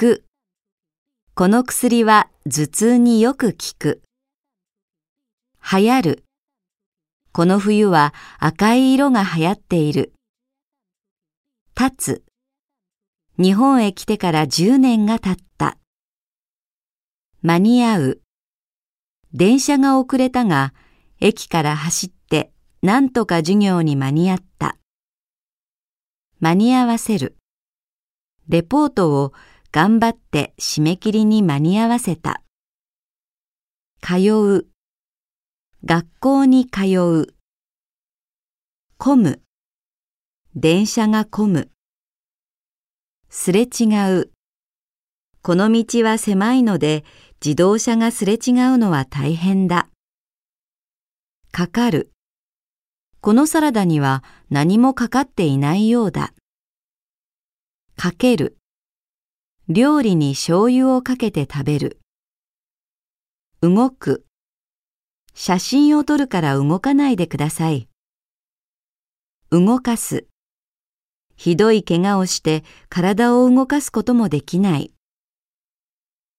く。この薬は頭痛によく効く。流行る。この冬は赤い色が流行っている。立つ。日本へ来てから10年が経った。間に合う。電車が遅れたが、駅から走って何とか授業に間に合った。間に合わせる。レポートを頑張って締め切りに間に合わせた。通う。学校に通う。混む。電車が混む。すれ違う。この道は狭いので自動車がすれ違うのは大変だ。かかる。このサラダには何もかかっていないようだ。かける。料理に醤油をかけて食べる。動く。写真を撮るから動かないでください。動かす。ひどい怪我をして体を動かすこともできない。